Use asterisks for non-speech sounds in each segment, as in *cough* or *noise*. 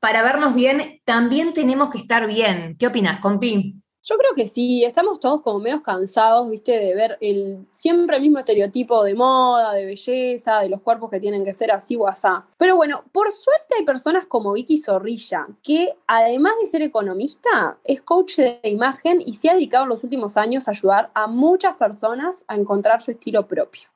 para vernos bien, también tenemos que estar bien. ¿Qué opinas, compi? Yo creo que sí, estamos todos como medio cansados, viste, de ver el siempre el mismo estereotipo de moda, de belleza, de los cuerpos que tienen que ser así o asá. Pero bueno, por suerte hay personas como Vicky Zorrilla, que además de ser economista, es coach de imagen y se ha dedicado en los últimos años a ayudar a muchas personas a encontrar su estilo propio.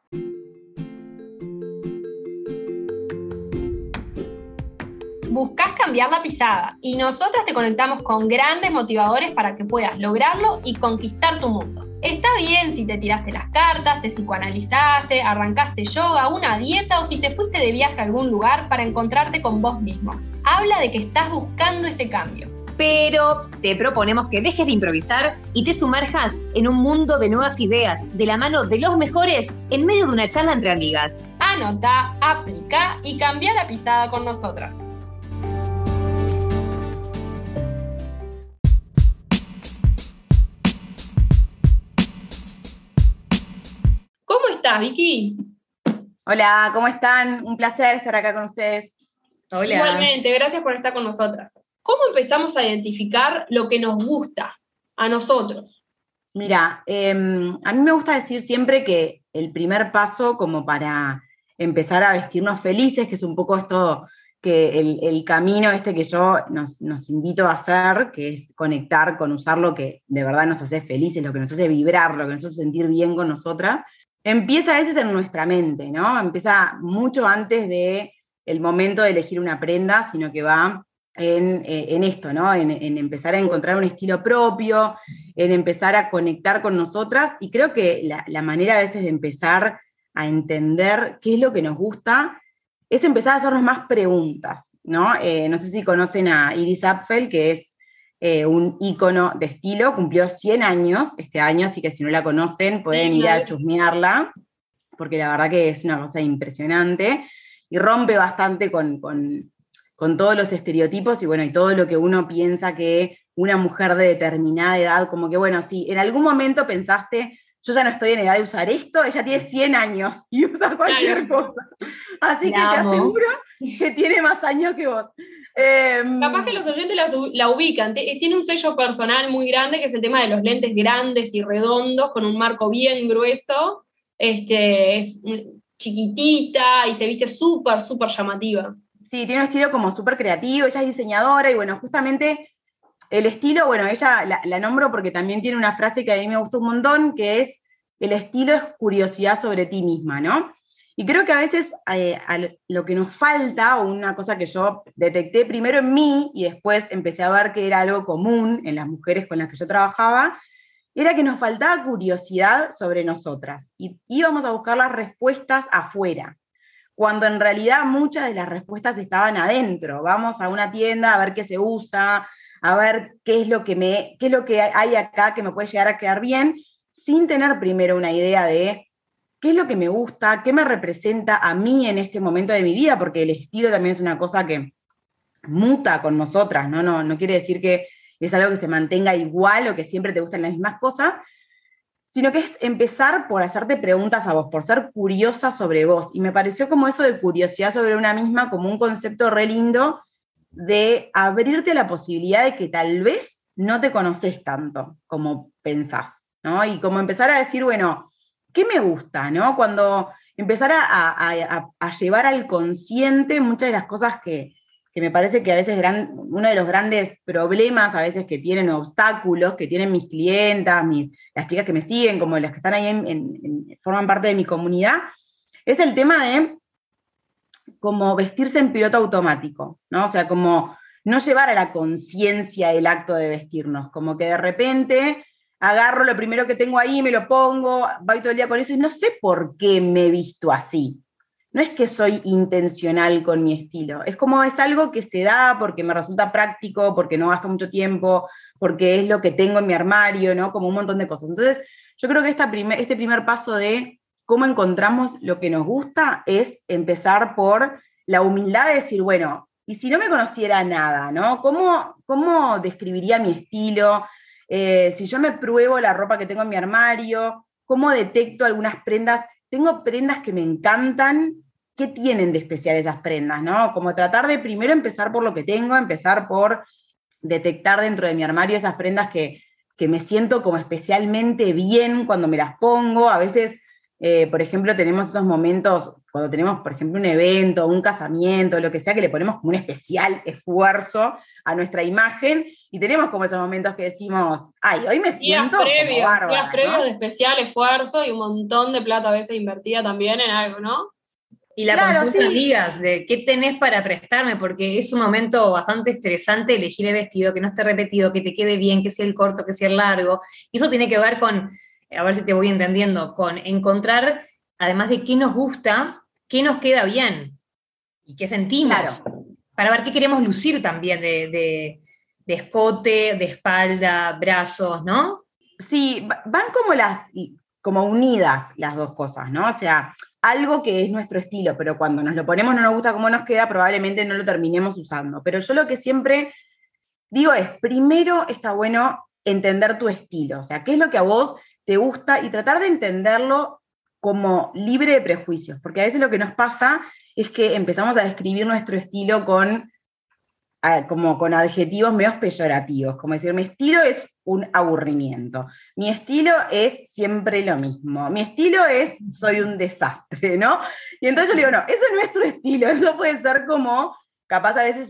Buscas cambiar la pisada y nosotras te conectamos con grandes motivadores para que puedas lograrlo y conquistar tu mundo. Está bien si te tiraste las cartas, te psicoanalizaste, arrancaste yoga, una dieta o si te fuiste de viaje a algún lugar para encontrarte con vos mismo. Habla de que estás buscando ese cambio. Pero te proponemos que dejes de improvisar y te sumerjas en un mundo de nuevas ideas, de la mano de los mejores, en medio de una charla entre amigas. Anota, aplica y cambia la pisada con nosotras. Vicky? Hola, ¿cómo están? Un placer estar acá con ustedes. Hola. Igualmente, gracias por estar con nosotras. ¿Cómo empezamos a identificar lo que nos gusta a nosotros? Mira, em, a mí me gusta decir siempre que el primer paso como para empezar a vestirnos felices, que es un poco esto que el, camino este que yo nos, nos, invito a hacer, que es conectar con usar lo que de verdad nos hace felices, lo que nos hace vibrar, lo que nos hace sentir bien con nosotras, empieza a veces en nuestra mente, ¿no? Empieza mucho antes de el momento de elegir una prenda, sino que va en, eh, esto, ¿no? En, empezar a encontrar un estilo propio, en empezar a conectar con nosotras. Y creo que la, manera a veces de empezar a entender qué es lo que nos gusta es empezar a hacernos más preguntas, ¿no? Eh, no sé si conocen a Iris Apfel, que es eh, un ícono de estilo, cumplió 100 años este año, así que si no la conocen pueden ir a chusmearla, porque la verdad que es una cosa impresionante y rompe bastante con, todos los estereotipos y bueno, y todo lo que uno piensa que una mujer de determinada edad, como que bueno, si en algún momento pensaste, yo ya no estoy en edad de usar esto, ella tiene 100 años y usa cualquier cosa. Así que te aseguro que tiene más años que vos. Em, Capaz que los oyentes la, ubican. Eh, tiene un sello personal muy grande, que es el tema de los lentes grandes y redondos, con un marco bien grueso. Este, es chiquitita y se viste súper, súper llamativa. Sí, tiene un estilo como súper creativo, ella es diseñadora y bueno, justamente el estilo, bueno, ella la, la, nombro porque también tiene una frase que a mí me gustó un montón, que es, el estilo es curiosidad sobre ti misma, ¿no? Y creo que a veces eh, lo que nos falta, o una cosa que yo detecté primero en mí y después empecé a ver que era algo común en las mujeres con las que yo trabajaba, era que nos faltaba curiosidad sobre nosotras y íbamos a buscar las respuestas afuera, cuando en realidad muchas de las respuestas estaban adentro. Vamos a una tienda a ver qué se usa, a ver qué es lo que, me, qué es lo que hay acá que me puede llegar a quedar bien, sin tener primero una idea de qué es lo que me gusta, qué me representa a mí en este momento de mi vida, porque el estilo también es una cosa que muta con nosotras, ¿no? No, no quiere decir que es algo que se mantenga igual o que siempre te gustan las mismas cosas, sino que es empezar por hacerte preguntas a vos, por ser curiosa sobre vos. Y me pareció como eso de curiosidad sobre una misma, como un concepto re lindo de abrirte la posibilidad de que tal vez no te conoces tanto como pensás, ¿no? Y como empezar a decir, bueno, ¿qué me gusta? ¿no? Cuando empezar a, llevar al consciente muchas de las cosas que, me parece que a veces uno de los grandes problemas a veces que tienen obstáculos, que tienen mis clientas, mis, las chicas que me siguen, como las que están ahí, en, forman parte de mi comunidad, es el tema de como vestirse en piloto automático, ¿no? O sea, como no llevar a la conciencia el acto de vestirnos, como que de repente agarro lo primero que tengo ahí, me lo pongo, voy todo el día con eso y no sé por qué me he visto así. No es que soy intencional con mi estilo, es como es algo que se da porque me resulta práctico, porque no gasto mucho tiempo, porque es lo que tengo en mi armario, ¿no? Como un montón de cosas. Entonces, yo creo que esta este primer paso de cómo encontramos lo que nos gusta es empezar por la humildad de decir, bueno, y si no me conociera nada, ¿no? ¿Cómo, cómo describiría mi estilo? Eh, si yo me pruebo la ropa que tengo en mi armario, cómo detecto algunas prendas. Tengo prendas que me encantan qué tienen de especial esas prendas, ¿no? Como tratar de primero empezar por lo que tengo, empezar por detectar dentro de mi armario esas prendas que, que me siento como especialmente bien cuando me las pongo. A veces, eh, por ejemplo, tenemos esos momentos cuando tenemos, por ejemplo, un evento, un casamiento, lo que sea, que le ponemos como un especial esfuerzo a nuestra imagen y tenemos como esos momentos que decimos, ay, hoy me siento días previos, días previos de especial esfuerzo y un montón de plata a veces invertida también en algo, ¿no? Y la consulta, amigas, de qué tenés para prestarme, porque es un momento bastante estresante elegir el vestido, que no esté repetido, que te quede bien, que sea el corto, que sea el largo. Y eso tiene que ver con, a ver si te voy entendiendo, con encontrar, además de qué nos gusta, qué nos queda bien y qué sentimos. Para ver qué queremos lucir también de, de, de escote, de espalda, brazos, ¿no? Sí, van como las, como unidas las dos cosas, ¿no? O sea, algo que es nuestro estilo, pero cuando nos lo ponemos no nos gusta cómo nos queda, probablemente no lo terminemos usando. Pero yo lo que siempre digo es, primero está bueno entender tu estilo, o sea, qué es lo que a vos te gusta y tratar de entenderlo como libre de prejuicios, porque a veces lo que nos pasa es que empezamos a describir nuestro estilo con como con adjetivos medio peyorativos, como decir, mi estilo es un aburrimiento, mi estilo es siempre lo mismo, mi estilo es soy un desastre, ¿no? Y entonces yo le digo, no, eso es nuestro estilo, *laughs* eso puede ser como, capaz a veces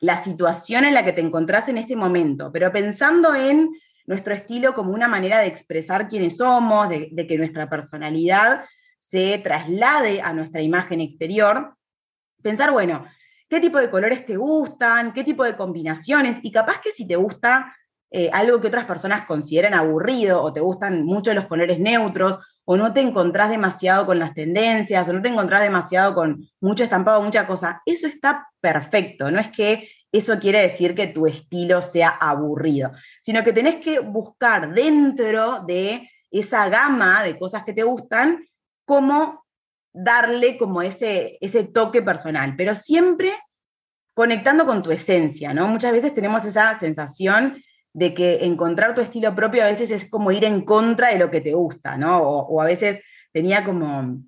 la situación en la que te encontrás en este momento, pero pensando en nuestro estilo como una manera de expresar quiénes somos, de que nuestra personalidad se traslade a nuestra imagen exterior, pensar, bueno, qué tipo de colores te gustan, qué tipo de combinaciones, y capaz que si te gusta eh, algo que otras personas consideran aburrido, o te gustan mucho los colores neutros, o no te encontrás demasiado con las tendencias, o no te encontrás demasiado con mucho estampado, mucha cosa, eso está perfecto, no es que eso quiere decir que tu estilo sea aburrido, sino que tenés que buscar dentro de esa gama de cosas que te gustan, cómo darle como ese, ese toque personal, pero siempre conectando con tu esencia, ¿no? Muchas veces tenemos esa sensación de que encontrar tu estilo propio a veces es como ir en contra de lo que te gusta, ¿no? O, a veces tenía como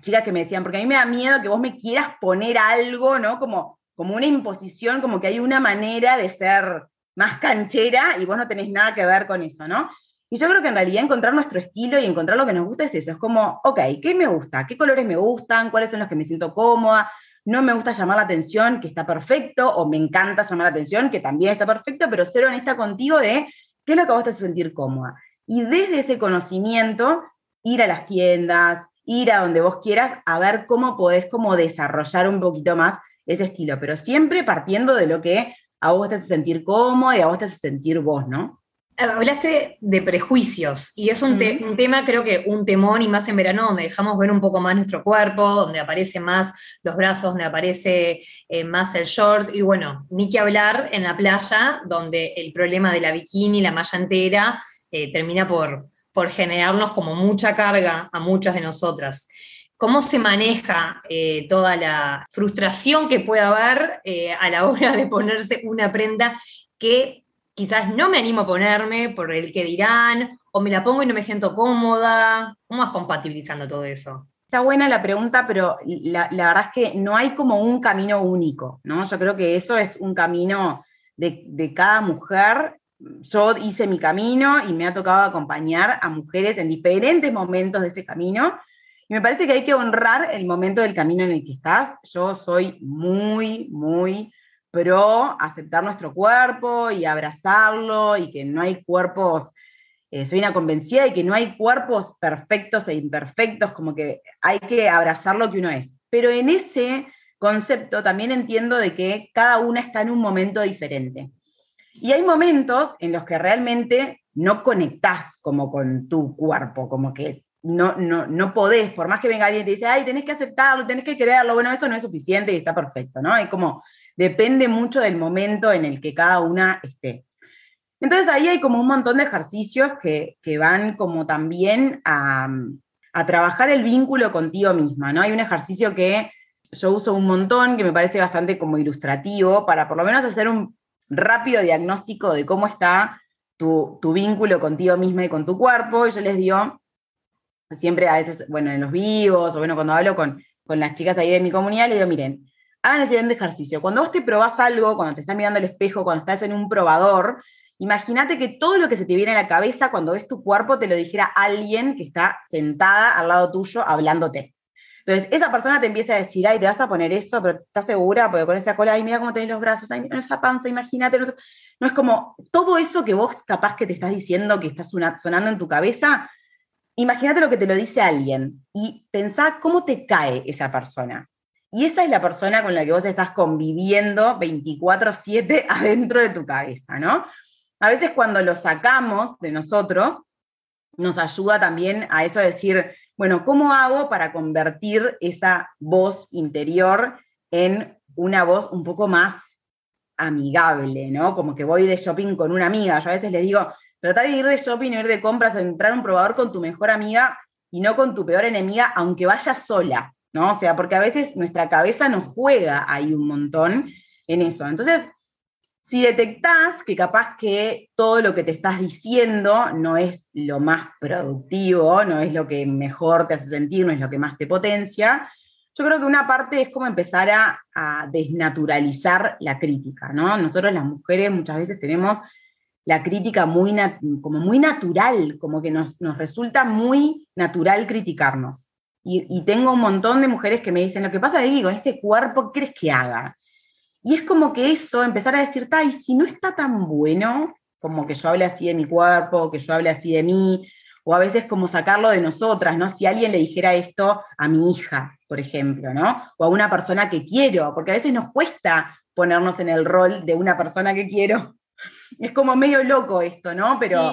chicas que me decían, porque a mí me da miedo que vos me quieras poner algo, ¿no? Como, como una imposición, como que hay una manera de ser más canchera y vos no tenés nada que ver con eso, ¿no? Y yo creo que en realidad encontrar nuestro estilo y encontrar lo que nos gusta es eso. Es como, ok, ¿qué me gusta? ¿Qué colores me gustan? ¿Cuáles son los que me siento cómoda? No me gusta llamar la atención, que está perfecto, o me encanta llamar la atención, que también está perfecto, pero ser honesta contigo de qué es lo que vos te hace sentir cómoda. Y desde ese conocimiento, ir a las tiendas, ir a donde vos quieras, a ver cómo podés como desarrollar un poquito más ese estilo, pero siempre partiendo de lo que a vos te hace sentir cómodo y a vos te hace sentir vos, ¿no? Hablaste de prejuicios y es un, tema, creo que un temón y más en verano, donde dejamos ver un poco más nuestro cuerpo, donde aparece más los brazos, donde aparece eh, más el short y bueno, ni que hablar en la playa, donde el problema de la bikini, la malla entera, eh, termina por, por generarnos como mucha carga a muchas de nosotras. ¿Cómo se maneja eh, toda la frustración que puede haber a la hora de ponerse una prenda que quizás no me animo a ponerme por el que dirán, o me la pongo y no me siento cómoda. ¿Cómo vas compatibilizando todo eso? Está buena la pregunta, pero la, verdad es que no hay como un camino único, ¿no? Yo creo que eso es un camino de, de cada mujer. Yo hice mi camino y me ha tocado acompañar a mujeres en diferentes momentos de ese camino. Y me parece que hay que honrar el momento del camino en el que estás. Yo soy muy, muy pero aceptar nuestro cuerpo y abrazarlo y que no hay cuerpos, eh, soy una convencida de que no hay cuerpos perfectos e imperfectos, como que hay que abrazar lo que uno es. Pero en ese concepto también entiendo de que cada una está en un momento diferente. Y hay momentos en los que realmente no conectás como con tu cuerpo, como que no, no, no podés, por más que venga alguien y te dice, ay, tenés que aceptarlo, tenés que creerlo, bueno, eso no es suficiente y está perfecto, ¿no? Hay como depende mucho del momento en el que cada una esté. Entonces ahí hay como un montón de ejercicios que, van como también a, trabajar el vínculo contigo misma, ¿no? Hay un ejercicio que yo uso un montón, que me parece bastante como ilustrativo, para por lo menos hacer un rápido diagnóstico de cómo está tu, tu vínculo contigo misma y con tu cuerpo. Y yo les digo, siempre a veces, bueno, en los vivos, o bueno, cuando hablo con, con las chicas ahí de mi comunidad, le digo, miren, hagan el siguiente ejercicio. Cuando vos te probás algo, cuando te estás mirando al espejo, cuando estás en un probador, imagínate que todo lo que se te viene a la cabeza cuando ves tu cuerpo te lo dijera alguien que está sentada al lado tuyo hablándote. Entonces, esa persona te empieza a decir, ay, te vas a poner eso, pero ¿estás segura? Porque con esa cola, ay, mira cómo tenés los brazos, ay, mira esa panza, imagínate. No, no, es como todo eso que vos capaz que te estás diciendo, que está sonando en tu cabeza, imagínate lo que te lo dice alguien y pensá cómo te cae esa persona. Y esa es la persona con la que vos estás conviviendo 24/7 *laughs* adentro de tu cabeza, ¿no? A veces cuando lo sacamos de nosotros, nos ayuda también a eso de decir, bueno, ¿cómo hago para convertir esa voz interior en una voz un poco más amigable, ¿no? Como que voy de shopping con una amiga. Yo a veces les digo, tratar de ir de shopping o ir de compras o entrar a un probador con tu mejor amiga y no con tu peor enemiga, aunque vayas sola, ¿no? O sea, porque a veces nuestra cabeza nos juega ahí un montón en eso. Entonces, si detectás que capaz que todo lo que te estás diciendo no es lo más productivo, no es lo que mejor te hace sentir, no es lo que más te potencia, yo creo que una parte es como empezar a, a desnaturalizar la crítica, ¿no? Nosotros las mujeres muchas veces tenemos la crítica muy como muy natural, como que nos, nos resulta muy natural criticarnos. Y, tengo un montón de mujeres que me dicen, lo que pasa que con este cuerpo, ¿qué crees que haga? Y es como que eso, empezar a decir, y si no está tan bueno, como que yo hable así de mi cuerpo, que yo hable así de mí, o a veces como sacarlo de nosotras, ¿no? Si alguien le dijera esto a mi hija, por ejemplo, ¿no? O a una persona que quiero, porque a veces nos cuesta ponernos en el rol de una persona que quiero. *laughs* Es como medio loco esto, ¿no? Pero...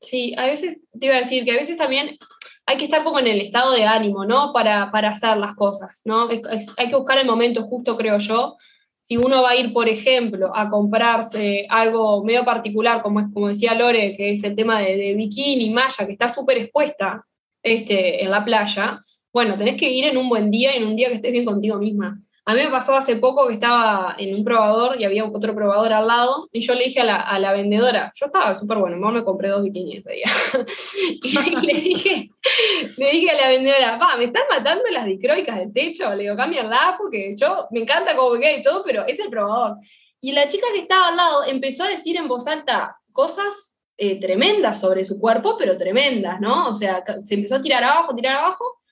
Sí, a veces, te iba a decir que a veces también hay que estar como en el estado de ánimo, ¿no? Para, para hacer las cosas, ¿no? hay que buscar el momento justo, creo yo. Si uno va a ir, por ejemplo, a comprarse algo medio particular, como, es, como decía Lore, que es el tema de, de bikini, malla, que está súper expuesta este, en la playa, bueno, tenés que ir en un buen día en un día que estés bien contigo misma. A mí me pasó hace poco que estaba en un probador y había otro probador al lado y yo le dije a la, vendedora, yo estaba súper bueno, me compré dos bikinis ese día. *laughs* y le dije, le dije a la vendedora, pa, me están matando las dicroicas del techo, le digo, cámbianla porque yo me encanta cómo me queda y todo, pero es el probador. Y la chica que estaba al lado empezó a decir en voz alta cosas eh, tremendas sobre su cuerpo, pero tremendas, ¿no? O sea, se empezó a tirar abajo, tirar abajo,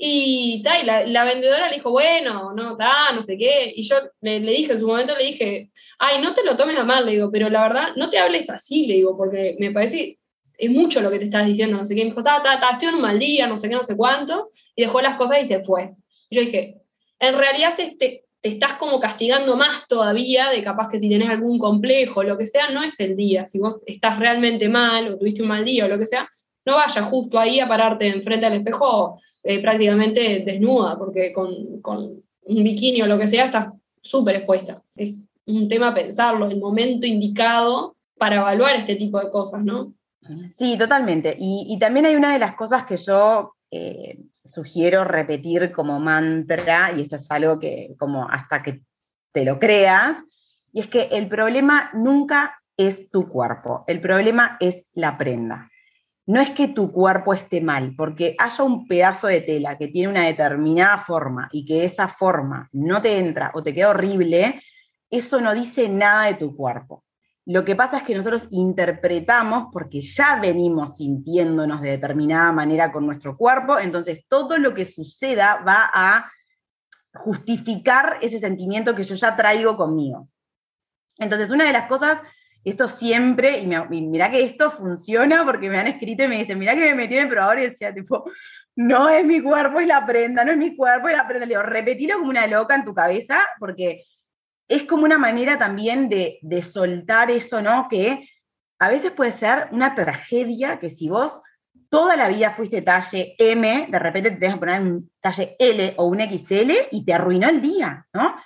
y, la, vendedora le dijo, bueno, no, ta, no sé qué. Y yo le, dije, en su momento le dije, ay, no te lo tomes a mal, le digo, pero la verdad, no te hables así, le digo, porque me parece, es mucho lo que te estás diciendo, no sé qué. me dijo, ta, ta, ta, en un mal día, no sé qué, no sé cuánto. Y dejó las cosas y se fue. Y yo dije, en realidad te, te estás como castigando más todavía de capaz que si tenés algún complejo, lo que sea, no es el día. Si vos estás realmente mal o tuviste un mal día o lo que sea, no vayas justo ahí a pararte enfrente al espejo eh, prácticamente desnuda, porque con, un bikini o lo que sea está súper expuesta. Es un tema pensarlo, el momento indicado para evaluar este tipo de cosas, ¿no? Sí, totalmente. Y, también hay una de las cosas que yo eh, sugiero repetir como mantra, y esto es algo que como hasta que te lo creas, y es que el problema nunca es tu cuerpo, el problema es la prenda no es que tu cuerpo esté mal, porque haya un pedazo de tela que tiene una determinada forma y que esa forma no te entra o te queda horrible, eso no dice nada de tu cuerpo. Lo que pasa es que nosotros interpretamos porque ya venimos sintiéndonos de determinada manera con nuestro cuerpo, entonces todo lo que suceda va a justificar ese sentimiento que yo ya traigo conmigo. Entonces, una de las cosas esto siempre, y, mira que esto funciona porque me han escrito y me dicen, mira que me metí en el probador y decía, tipo, no es mi cuerpo y la prenda, no es mi cuerpo y la prenda. Le digo, repetilo como una loca en tu cabeza, porque es como una manera también de, de soltar eso, ¿no? Que a veces puede ser una tragedia que si vos toda la vida fuiste talle M, de repente te tienes que poner un talle L o un XL y te arruinó el día, ¿no?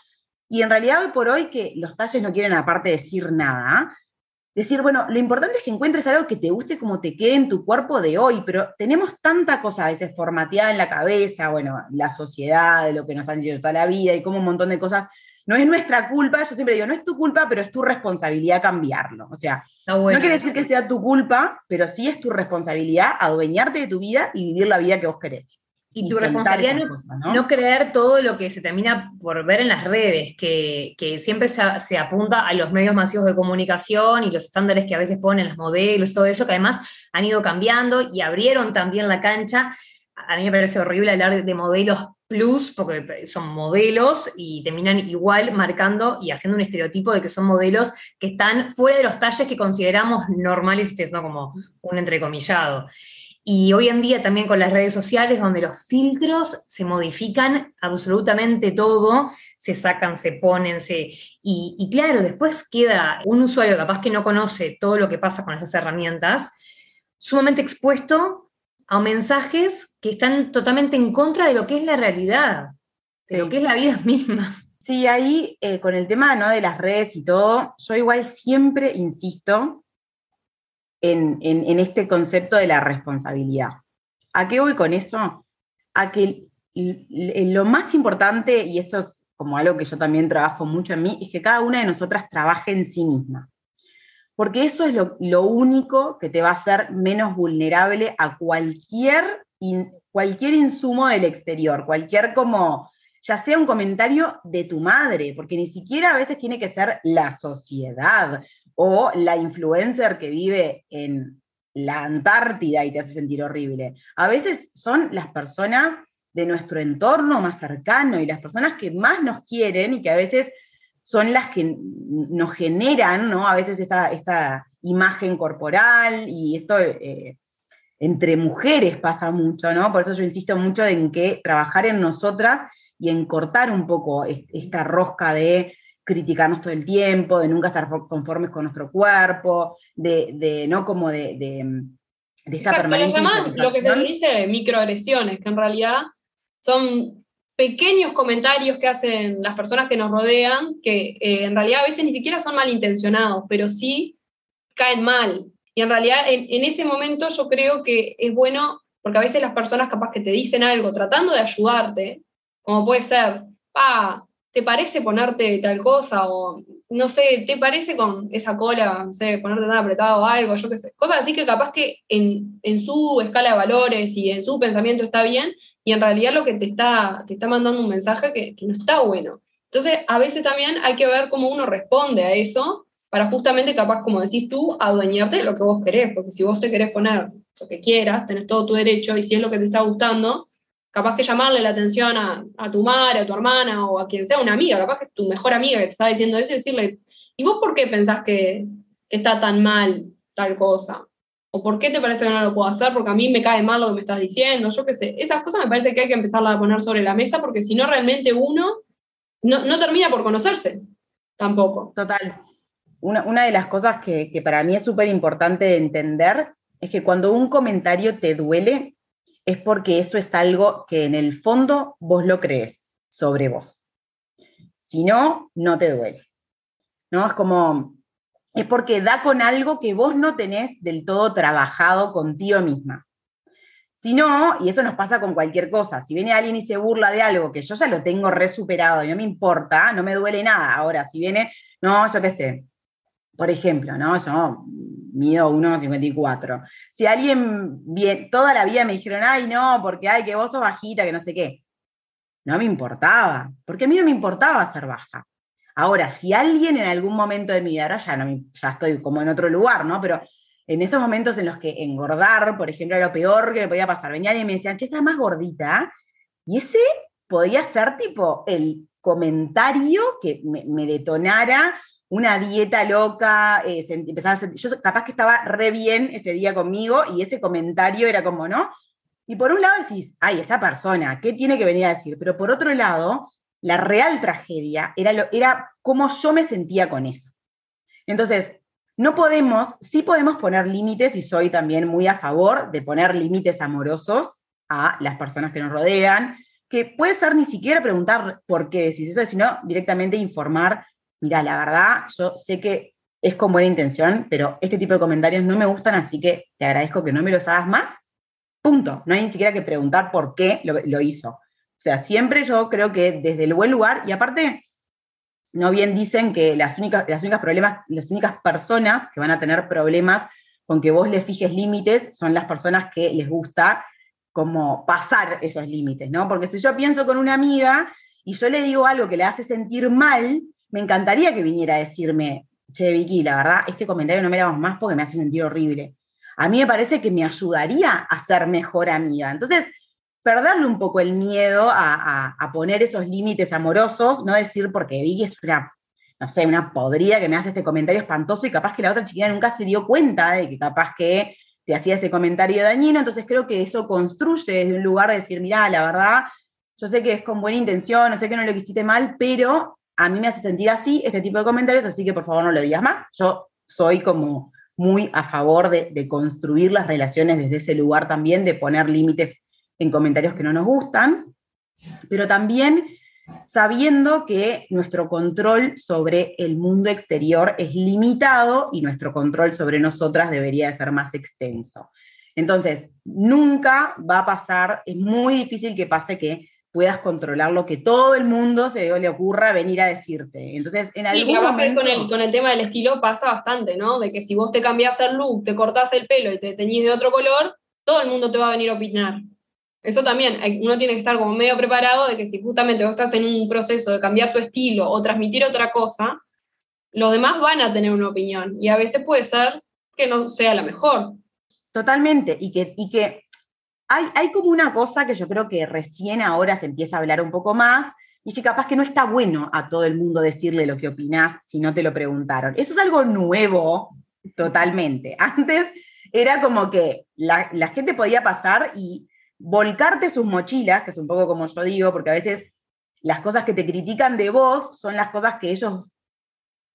Y en realidad hoy por hoy que los talles no quieren aparte decir nada, decir, bueno, lo importante es que encuentres algo que te guste como te quede en tu cuerpo de hoy, pero tenemos tanta cosa a veces formateada en la cabeza, bueno, la sociedad, de lo que nos han dicho toda la vida y como un montón de cosas. No es nuestra culpa, yo siempre digo, no es tu culpa, pero es tu responsabilidad cambiarlo. O sea, no quiere decir que sea tu culpa, pero sí es tu responsabilidad adueñarte de tu vida y vivir la vida que vos querés. Y, tu responsabilidad no, ¿no? creer todo lo que se termina por ver en las redes, que, siempre se, apunta a los medios masivos de comunicación y los estándares que a veces ponen los modelos, todo eso, que además han ido cambiando y abrieron también la cancha. A mí me parece horrible hablar de modelos plus, porque son modelos y terminan igual marcando y haciendo un estereotipo de que son modelos que están fuera de los talles que consideramos normales, no como un entrecomillado. Y hoy en día también con las redes sociales, donde los filtros se modifican absolutamente todo, se sacan, se ponen, se... Y, y, claro, después queda un usuario capaz que no conoce todo lo que pasa con esas herramientas, sumamente expuesto a mensajes que están totalmente en contra de lo que es la realidad, de lo que es la vida *laughs* misma. Sí, ahí eh, con el tema ¿no? de las redes y todo, yo igual siempre insisto en, este concepto de la responsabilidad. ¿A qué voy con eso? A que lo más importante, y esto es como algo que yo también trabajo mucho en mí, es que cada una de nosotras trabaje en sí misma. Porque eso es lo, único que te va a hacer menos vulnerable a cualquier, cualquier insumo del exterior, cualquier como, ya sea un comentario de tu madre, porque ni siquiera a veces tiene que ser la sociedad o la influencer que vive en la Antártida y te hace sentir horrible. A veces son las personas de nuestro entorno más cercano y las personas que más nos quieren y que a veces son las que nos generan, ¿no? A veces esta, esta imagen corporal y esto eh, entre mujeres pasa mucho, ¿no? Por eso yo insisto mucho en que trabajar en nosotras y en cortar un poco esta rosca de criticarnos todo el tiempo, de nunca estar conformes con nuestro cuerpo, de, no como de, de, esta permanente. Lo que se dice microagresiones, que en realidad son pequeños comentarios que hacen las personas que nos rodean, que eh, en realidad a veces ni siquiera son malintencionados, pero sí caen mal. Y en realidad en, en ese momento yo creo que es bueno, porque a veces las personas capaz que te dicen algo tratando de ayudarte, como puede ser, ah, ¿te parece ponerte tal cosa? O no sé, ¿te parece con esa cola, no sé, ponerte tan apretado o algo? Yo qué sé. Cosas así que capaz que en, su escala de valores y en su pensamiento está bien, y en realidad lo que te está, te está mandando un mensaje que, que no está bueno. Entonces, a veces también hay que ver cómo uno responde a eso para justamente, capaz, como decís tú, adueñarte de lo que vos querés, porque si vos te querés poner lo que quieras, tenés todo tu derecho, y si es lo que te está gustando, capaz que llamarle la atención a, tu madre, a tu hermana o a quien sea una amiga, capaz que es tu mejor amiga que te está diciendo eso y decirle, ¿y vos por qué pensás que, está tan mal tal cosa? ¿O por qué te parece que no lo puedo hacer? Porque a mí me cae mal lo que me estás diciendo, yo qué sé. Esas cosas me parece que hay que empezarlas a poner sobre la mesa porque si no realmente uno no, termina por conocerse tampoco. Total. Una, de las cosas que, que para mí es súper importante de entender es que cuando un comentario te duele, es porque eso es algo que en el fondo vos lo crees sobre vos. Si no, no te duele. ¿No? Es como, es porque da con algo que vos no tenés del todo trabajado contigo misma. Si no, y eso nos pasa con cualquier cosa, si viene alguien y se burla de algo que yo ya lo tengo resuperado y no me importa, no me duele nada. Ahora, si viene, no, yo qué sé, por ejemplo, ¿no? Yo mido 1,54. Si alguien bien, toda la vida me dijeron, ay, no, porque ay, que vos sos bajita, que no sé qué. No me importaba, porque a mí no me importaba ser baja. Ahora, si alguien en algún momento de mi vida, ahora ya, no, ya estoy como en otro lugar, ¿no? Pero en esos momentos en los que engordar, por ejemplo, era lo peor que me podía pasar. Venía alguien y me decían, che, estás más gordita. Y ese podía ser tipo el comentario que me detonara una dieta loca, eh, empezaba a yo capaz que estaba re bien ese día conmigo y ese comentario era como, ¿no? Y por un lado decís, ay, esa persona, ¿qué tiene que venir a decir? Pero por otro lado, la real tragedia era, lo, era cómo yo me sentía con eso. Entonces, no podemos, sí podemos poner límites y soy también muy a favor de poner límites amorosos a las personas que nos rodean, que puede ser ni siquiera preguntar por qué decís eso, sino directamente informar mira, la verdad, yo sé que es con buena intención, pero este tipo de comentarios no me gustan, así que te agradezco que no me los hagas más. Punto. No hay ni siquiera que preguntar por qué lo, hizo. O sea, siempre yo creo que desde el buen lugar, y aparte, no bien dicen que las únicas, las únicas problemas, las únicas personas que van a tener problemas con que vos les fijes límites son las personas que les gusta como pasar esos límites, ¿no? Porque si yo pienso con una amiga y yo le digo algo que le hace sentir mal, me encantaría que viniera a decirme, che, Vicky, la verdad, este comentario no me lo hagas más porque me hace sentir horrible. A mí me parece que me ayudaría a ser mejor amiga. Entonces, perderle un poco el miedo a, poner esos límites amorosos, no decir porque Vicky es una, no sé, una podrida que me hace este comentario espantoso y capaz que la otra chiquita nunca se dio cuenta de que capaz que te hacía ese comentario dañino. Entonces, creo que eso construye desde un lugar de decir, mira, la verdad, yo sé que es con buena intención, no sé que no lo quisiste mal, pero a mí me hace sentir así este tipo de comentarios, así que por favor no lo digas más. Yo soy como muy a favor de, construir las relaciones desde ese lugar también, de poner límites en comentarios que no nos gustan, pero también sabiendo que nuestro control sobre el mundo exterior es limitado y nuestro control sobre nosotras debería de ser más extenso. Entonces, nunca va a pasar, es muy difícil que pase que puedas controlar lo que todo el mundo se le ocurra venir a decirte. Entonces, en algún momento... Con el, con el tema del estilo pasa bastante, ¿no? De que si vos te cambias el look, te cortás el pelo y te teñís de otro color, todo el mundo te va a venir a opinar. Eso también, uno tiene que estar como medio preparado de que si justamente vos estás en un proceso de cambiar tu estilo o transmitir otra cosa, los demás van a tener una opinión y a veces puede ser que no sea la mejor. Totalmente, y que, y que hay, como una cosa que yo creo que recién ahora se empieza a hablar un poco más, y es que capaz que no está bueno a todo el mundo decirle lo que opinás si no te lo preguntaron. Eso es algo nuevo totalmente. Antes era como que la, gente podía pasar y volcarte sus mochilas, que es un poco como yo digo, porque a veces las cosas que te critican de vos son las cosas que ellos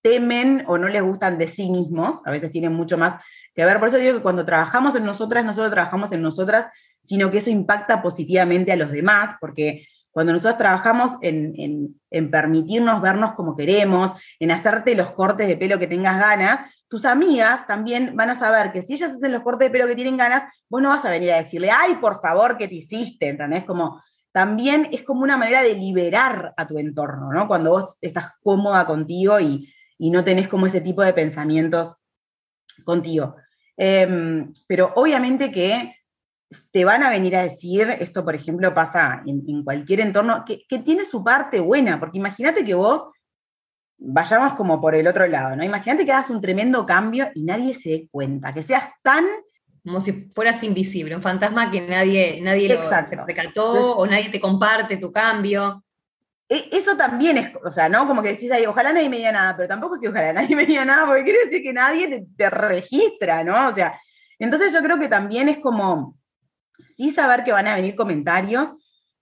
temen o no les gustan de sí mismos, a veces tienen mucho más que ver. Por eso digo que cuando trabajamos en nosotras, nosotros trabajamos en nosotras sino que eso impacta positivamente a los demás, porque cuando nosotros trabajamos en, permitirnos vernos como queremos, en hacerte los cortes de pelo que tengas ganas, tus amigas también van a saber que si ellas hacen los cortes de pelo que tienen ganas, vos no vas a venir a decirle, ay, por favor, ¿qué te hiciste? ¿Entendés? Como, también es como una manera de liberar a tu entorno, ¿no? Cuando vos estás cómoda contigo y, no tenés como ese tipo de pensamientos contigo. Em, pero obviamente que te van a venir a decir, esto por ejemplo pasa en, cualquier entorno, que, tiene su parte buena, porque imagínate que vos vayamos como por el otro lado, ¿no? Imagínate que hagas un tremendo cambio y nadie se dé cuenta, que seas tan... Como si fueras invisible, un fantasma que nadie, nadie lo, se recaltó o nadie te comparte tu cambio. E, eso también es, o sea, ¿no? Como que decís ahí, ojalá nadie me diga nada, pero tampoco es que ojalá *laughs* nadie me diga nada, porque quiere decir que nadie te, te registra, ¿no? O sea, entonces yo creo que también es como, sí saber que van a venir comentarios.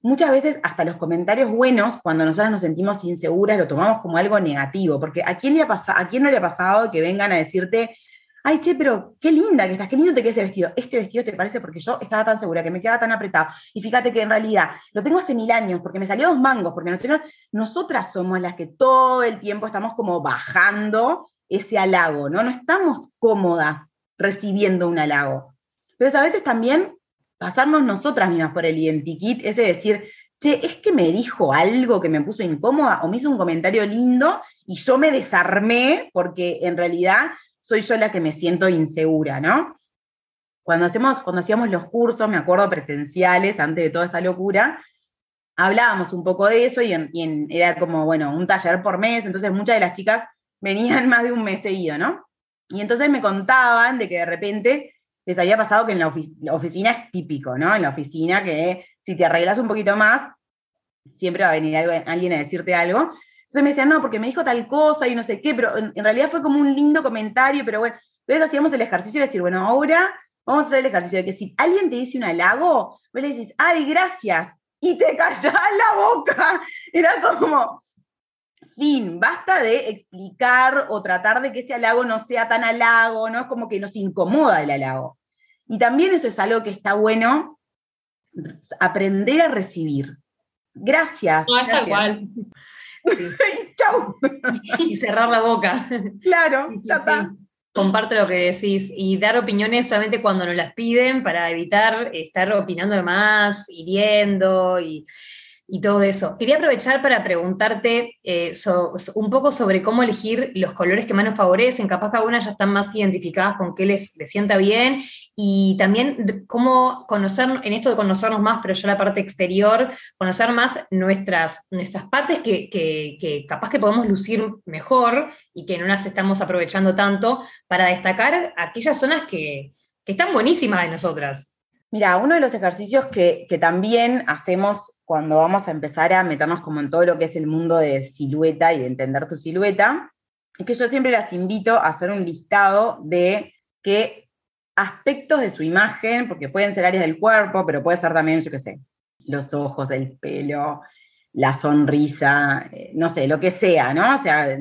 Muchas veces hasta los comentarios buenos, cuando nosotros nos sentimos inseguras, lo tomamos como algo negativo, porque ¿a quién, le ha ¿a quién no le ha pasado que vengan a decirte, ay, che, pero qué linda que estás, qué lindo te queda ese vestido? Este vestido te parece porque yo estaba tan segura, que me quedaba tan apretado. Y fíjate que en realidad lo tengo hace mil años, porque me salió dos mangos, porque nosotros, nosotras somos las que todo el tiempo estamos como bajando ese halago, ¿no? No estamos cómodas recibiendo un halago. Pero a veces también pasarnos nosotras mismas por el identikit, ese decir, che, es que me dijo algo que me puso incómoda o me hizo un comentario lindo y yo me desarmé porque en realidad soy yo la que me siento insegura, ¿no? Cuando, hacemos, cuando hacíamos los cursos, me acuerdo presenciales, antes de toda esta locura, hablábamos un poco de eso y, era como, bueno, un taller por mes, entonces muchas de las chicas venían *laughs* más de un mes seguido, ¿no? Y entonces me contaban de que de repente les había pasado que en la, oficina es típico, ¿no? En la oficina que si te arreglas un poquito más, siempre va a venir alguien a decirte algo. Entonces me decían, no, porque me dijo tal cosa y no sé qué, pero en, realidad fue como un lindo comentario, pero bueno, entonces hacíamos el ejercicio de decir, bueno, ahora vamos a hacer el ejercicio de que si alguien te dice un halago, vos le decís, ay, gracias, y te callás la boca. Era como, fin, basta de explicar o tratar de que ese halago no sea tan halago, ¿no? Es como que nos incomoda el halago. Y también eso es algo que está bueno, aprender a recibir. Gracias. No, está igual. *laughs* Chau. Y cerrar la boca. Claro, ya está. Comparte lo que decís y dar opiniones solamente cuando nos las piden para evitar estar opinando de más, hiriendo y y todo eso. Quería aprovechar para preguntarte eh, un poco sobre cómo elegir los colores que más nos favorecen. Capaz que algunas ya están más identificadas con qué les, sienta bien y también cómo conocer, en esto de conocernos más, pero ya la parte exterior, conocer más nuestras, nuestras partes que, que capaz que podemos lucir mejor y que no las estamos aprovechando tanto para destacar aquellas zonas que, que están buenísimas de nosotras. Mira, uno de los ejercicios que, que, también hacemos cuando vamos a empezar a meternos como en todo lo que es el mundo de silueta y de entender tu silueta, es que yo siempre las invito a hacer un listado de qué aspectos de su imagen, porque pueden ser áreas del cuerpo, pero puede ser también, yo qué sé, los ojos, el pelo, la sonrisa, eh, no sé, lo que sea, ¿no? O sea,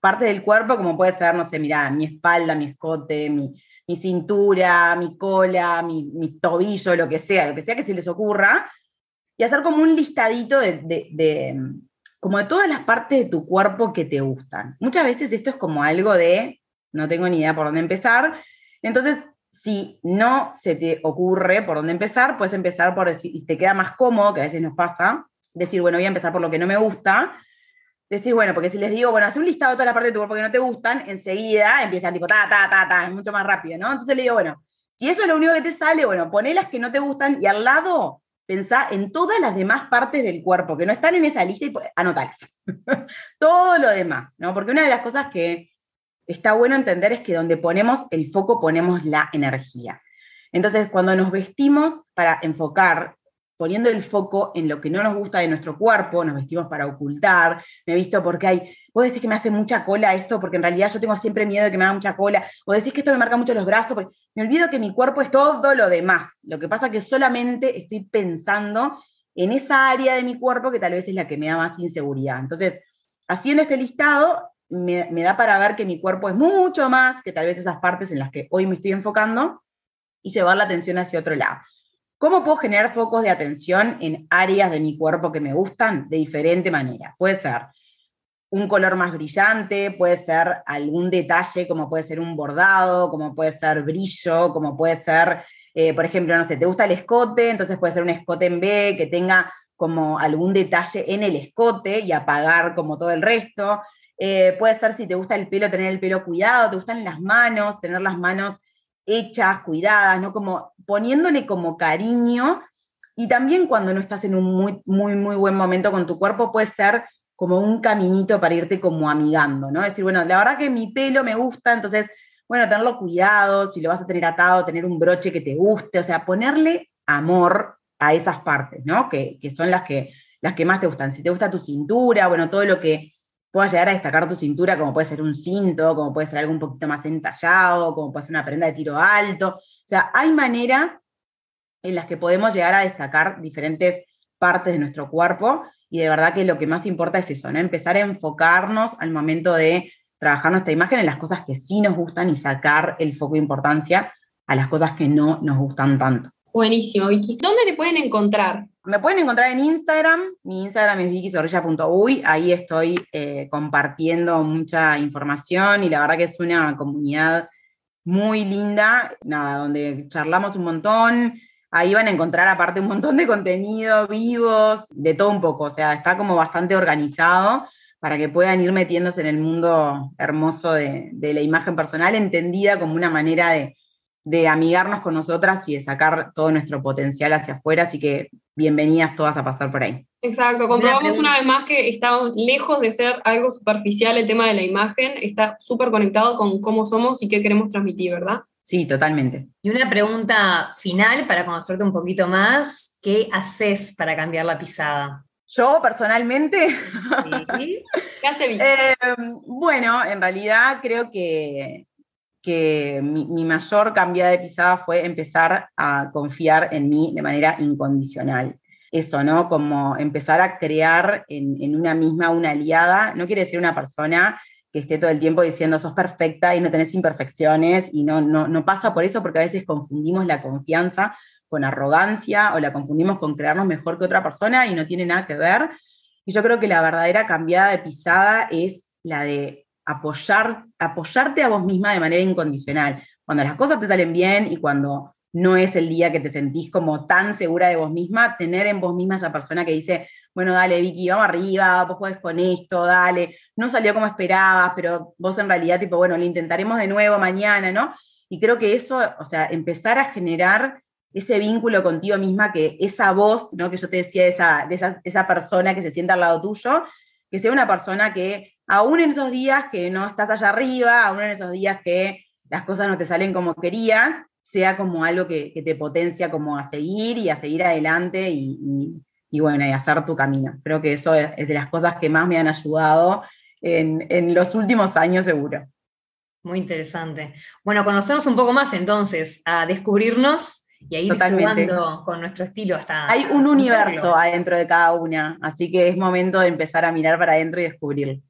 parte del cuerpo como puede ser, no sé, mira, mi espalda, mi escote, mi, cintura, mi cola, mi, mi, tobillo, lo que sea, lo que sea que se les ocurra, y hacer como un listadito de, como de todas las partes de tu cuerpo que te gustan. Muchas veces esto es como algo de, no tengo ni idea por dónde empezar, entonces si no se te ocurre por dónde empezar, puedes empezar por y te queda más cómodo, que a veces nos pasa, decir, bueno, voy a empezar por lo que no me gusta, decir, bueno, porque si les digo, bueno, haz un listado de toda la parte de tu cuerpo que no te gustan, enseguida empiezan tipo, ta, ta, ta, ta, es mucho más rápido, ¿no? Entonces le digo, bueno, si eso es lo único que te sale, bueno, poné las que no te gustan y al lado pensá en todas las demás partes del cuerpo que no están en esa lista y anotalas. *laughs* Todo lo demás, ¿no? Porque una de las cosas que está bueno entender es que donde ponemos el foco ponemos la energía. Entonces, cuando nos vestimos para enfocar, poniendo el foco en lo que no nos gusta de nuestro cuerpo, nos vestimos para ocultar, me he visto porque hay vos decís que me hace mucha cola esto, porque en realidad yo tengo siempre miedo de que me haga mucha cola, o decís que esto me marca mucho los brazos, porque me olvido que mi cuerpo es todo lo demás. Lo que pasa es que solamente estoy pensando en esa área de mi cuerpo que tal vez es la que me da más inseguridad. Entonces, haciendo este listado, me, da para ver que mi cuerpo es mucho más que tal vez esas partes en las que hoy me estoy enfocando y llevar la atención hacia otro lado. ¿Cómo puedo generar focos de atención en áreas de mi cuerpo que me gustan? De diferente manera. Puede ser un color más brillante, puede ser algún detalle, como puede ser un bordado, como puede ser brillo, como puede ser, eh, por ejemplo, no sé, te gusta el escote, entonces puede ser un escote en B que tenga como algún detalle en el escote y apagar como todo el resto. Eh, puede ser si te gusta el pelo, tener el pelo cuidado, te gustan las manos, tener las manos hechas, cuidadas, ¿no? Como poniéndole como cariño. Y también cuando no estás en un muy, muy, muy buen momento con tu cuerpo, puede ser como un caminito para irte como amigando, ¿no? Decir, bueno, la verdad que mi pelo me gusta, entonces, bueno, tenerlo cuidado, si lo vas a tener atado, tener un broche que te guste, o sea, ponerle amor a esas partes, ¿no? Que, son las que, las que más te gustan. Si te gusta tu cintura, bueno, todo lo que pueda llegar a destacar tu cintura, como puede ser un cinto, como puede ser algo un poquito más entallado, como puede ser una prenda de tiro alto. O sea, hay maneras en las que podemos llegar a destacar diferentes partes de nuestro cuerpo y de verdad que lo que más importa es eso, ¿no? Empezar a enfocarnos al momento de trabajar nuestra imagen en las cosas que sí nos gustan y sacar el foco de importancia a las cosas que no nos gustan tanto. Buenísimo, Vicky. ¿Dónde te pueden encontrar? Me pueden encontrar en Instagram. Mi Instagram es vickyszorrilla.uy. Ahí estoy eh, compartiendo mucha información y la verdad que es una comunidad muy linda, nada, donde charlamos un montón, Ahí van a encontrar aparte un montón de contenido, vivos, de todo un poco, o sea, está como bastante organizado para que puedan ir metiéndose en el mundo hermoso de, la imagen personal, entendida como una manera de, de amigarnos con nosotras y de sacar todo nuestro potencial hacia afuera, así que bienvenidas todas a pasar por ahí. Exacto, comprobamos una vez más que estamos lejos de ser algo superficial el tema de la imagen, está súper conectado con cómo somos y qué queremos transmitir, ¿verdad? Sí, totalmente. Y una pregunta final para conocerte un poquito más. ¿Qué haces para cambiar la pisada? Yo personalmente. ¿Sí? *laughs* ¿Qué hace bien? Eh, bueno, en realidad creo que, que mi, mayor cambio de pisada fue empezar a confiar en mí de manera incondicional. Eso, ¿no? Como empezar a crear en, en una misma una aliada. No quiere decir una persona que esté todo el tiempo diciendo sos perfecta y no tenés imperfecciones y no, no, no pasa por eso porque a veces confundimos la confianza con arrogancia o la confundimos con crearnos mejor que otra persona y no tiene nada que ver. Y yo creo que la verdadera cambiada de pisada es la de apoyar, apoyarte a vos misma de manera incondicional. Cuando las cosas te salen bien y cuando no es el día que te sentís como tan segura de vos misma, tener en vos misma esa persona que dice, bueno, dale Vicky, vamos arriba, vos podés con esto, dale, no salió como esperabas, pero vos en realidad, tipo, bueno, lo intentaremos de nuevo mañana, ¿no? Y creo que eso, o sea, empezar a generar ese vínculo contigo misma, que esa voz, ¿no? Que yo te decía, esa, esa, esa persona que se sienta al lado tuyo, que sea una persona que, aún en esos días que no estás allá arriba, aún en esos días que las cosas no te salen como querías, sea como algo que, te potencia como a seguir y a seguir adelante y, bueno, y hacer tu camino. Creo que eso es, de las cosas que más me han ayudado en, en los últimos años seguro. Muy interesante. Bueno, conocernos un poco más entonces, a descubrirnos y a ir jugando con nuestro estilo hasta. Hay un universo adentro de cada una, así que es momento de empezar a mirar para adentro y descubrirlo.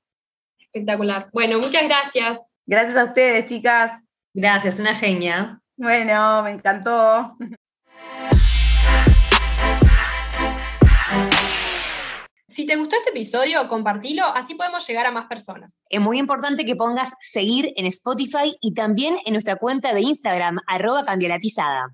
Espectacular. Bueno, muchas gracias. Gracias a ustedes, chicas. Gracias, una genia. Bueno, me encantó. Si te gustó este episodio, compartilo, así podemos llegar a más personas. Es muy importante que pongas seguir en Spotify y también en nuestra cuenta de Instagram, arroba cambia la pisada.